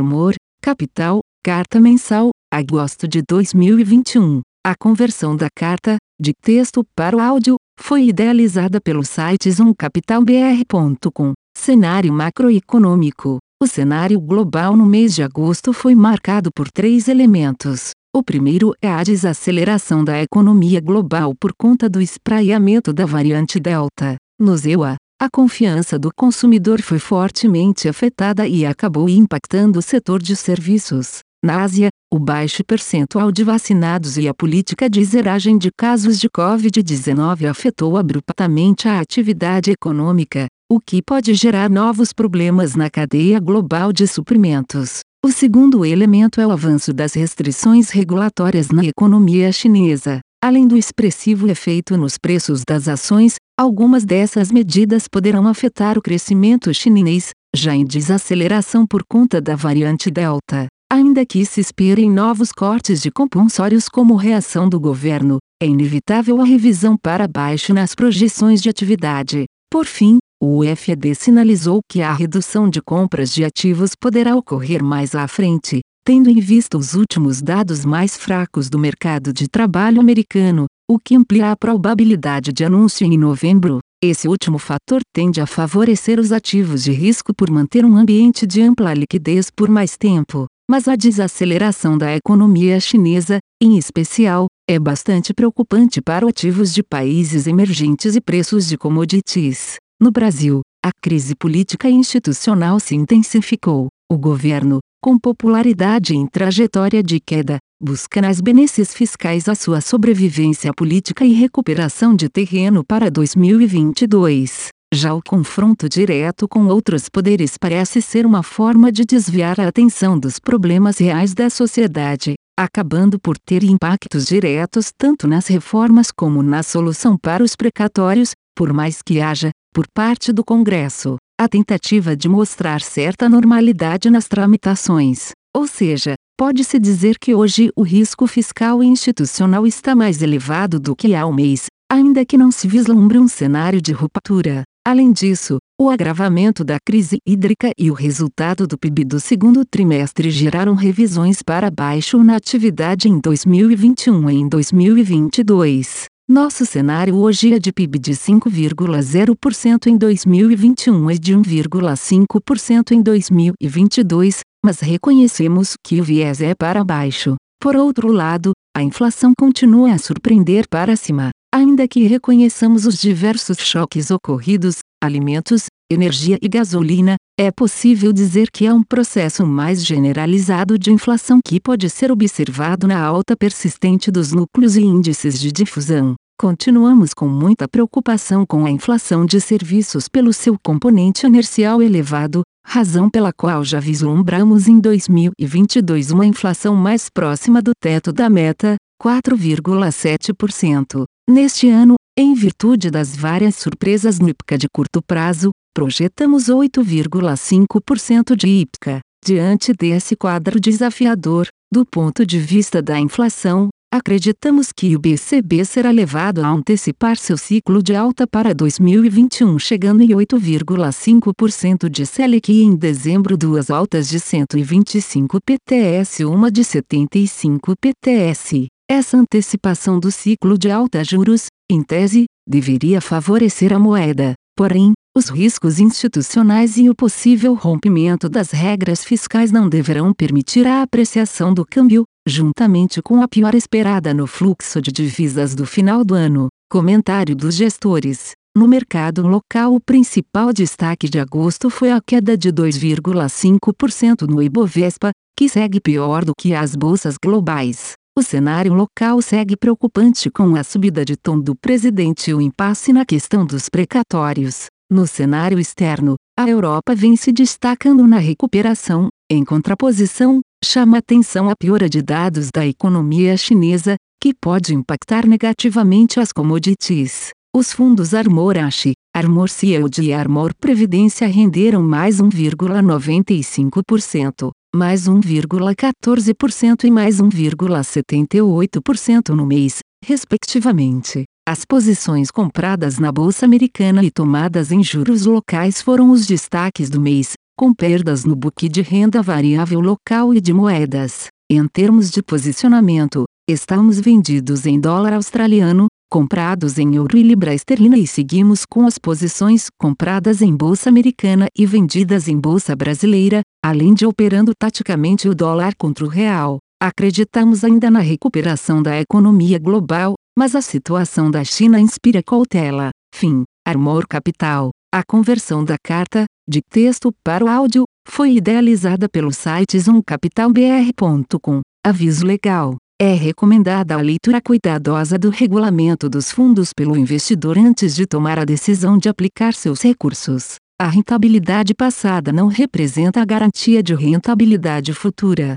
Armor, Capital, Carta Mensal, agosto de 2021. A conversão da carta, de texto para o áudio, foi idealizada pelo site zoomcapitalbr.com. Cenário macroeconômico. O cenário global no mês de agosto foi marcado por três elementos. O primeiro é a desaceleração da economia global por conta do espraiamento da variante Delta. No EUA, a confiança do consumidor foi fortemente afetada e acabou impactando o setor de serviços. Na Ásia, o baixo percentual de vacinados e a política de zeragem de casos de Covid-19 afetou abruptamente a atividade econômica, o que pode gerar novos problemas na cadeia global de suprimentos. O segundo elemento é o avanço das restrições regulatórias na economia chinesa. Além do expressivo efeito nos preços das ações, algumas dessas medidas poderão afetar o crescimento chinês, já em desaceleração por conta da variante Delta. Ainda que se esperem novos cortes de compulsórios como reação do governo, é inevitável a revisão para baixo nas projeções de atividade. Por fim, o UFED sinalizou que a redução de compras de ativos poderá ocorrer mais à frente, tendo em vista os últimos dados mais fracos do mercado de trabalho americano, o que amplia a probabilidade de anúncio em novembro. Esse último fator tende a favorecer os ativos de risco por manter um ambiente de ampla liquidez por mais tempo, mas a desaceleração da economia chinesa, em especial, é bastante preocupante para ativos de países emergentes e preços de commodities. No Brasil, a crise política e institucional se intensificou. O governo, com popularidade em trajetória de queda, busca nas benesses fiscais a sua sobrevivência política e recuperação de terreno para 2022. Já o confronto direto com outros poderes parece ser uma forma de desviar a atenção dos problemas reais da sociedade, acabando por ter impactos diretos tanto nas reformas como na solução para os precatórios, por mais que haja, por parte do Congresso, a tentativa de mostrar certa normalidade nas tramitações. Ou seja, pode-se dizer que hoje o risco fiscal e institucional está mais elevado do que há um mês, ainda que não se vislumbre um cenário de ruptura. Além disso, o agravamento da crise hídrica e o resultado do PIB do segundo trimestre geraram revisões para baixo na atividade em 2021 e em 2022. Nosso cenário hoje é de PIB de 5,0% em 2021 e de 1,5% em 2022, mas reconhecemos que o viés é para baixo. Por outro lado, a inflação continua a surpreender para cima. Ainda que reconheçamos os diversos choques ocorridos, alimentos, energia e gasolina, é possível dizer que há um processo mais generalizado de inflação que pode ser observado na alta persistente dos núcleos e índices de difusão. Continuamos com muita preocupação com a inflação de serviços pelo seu componente inercial elevado, razão pela qual já vislumbramos em 2022 uma inflação mais próxima do teto da meta, 4,7%. Neste ano, em virtude das várias surpresas no IPCA de curto prazo, projetamos 8,5% de IPCA. Diante desse quadro desafiador, do ponto de vista da inflação, Acreditamos que o BCB será levado a antecipar seu ciclo de alta para 2021, chegando em 8,5% de Selic e em dezembro duas altas de 125 PTS e uma de 75 PTS. Essa antecipação do ciclo de alta juros, em tese, deveria favorecer a moeda. Porém, os riscos institucionais e o possível rompimento das regras fiscais não deverão permitir a apreciação do câmbio, juntamente com a pior esperada no fluxo de divisas do final do ano. Comentário dos gestores. No mercado local, o principal destaque de agosto foi a queda de 2,5% no Ibovespa, que segue pior do que as bolsas globais. O cenário local segue preocupante com a subida de tom do presidente e o impasse na questão dos precatórios. No cenário externo, a Europa vem se destacando na recuperação, em contraposição, chama atenção a piora de dados da economia chinesa, que pode impactar negativamente as commodities. Os fundos Armorashi, Armor Shield e Armor Previdência renderam mais 1,95%, mais 1,14% e mais 1,78% no mês, respectivamente. As posições compradas na bolsa americana e tomadas em juros locais foram os destaques do mês, com perdas no book de renda variável local e de moedas. Em termos de posicionamento, estamos vendidos em dólar australiano, comprados em euro e libra esterlina e seguimos com as posições compradas em bolsa americana e vendidas em bolsa brasileira, além de operando taticamente o dólar contra o real. Acreditamos ainda na recuperação da economia global, mas a situação da China inspira cautela. Fim. Armor Capital. A conversão da carta, de texto para o áudio, foi idealizada pelo site zoomcapitalbr.com. Aviso legal. É recomendada a leitura cuidadosa do regulamento dos fundos pelo investidor antes de tomar a decisão de aplicar seus recursos. A rentabilidade passada não representa a garantia de rentabilidade futura.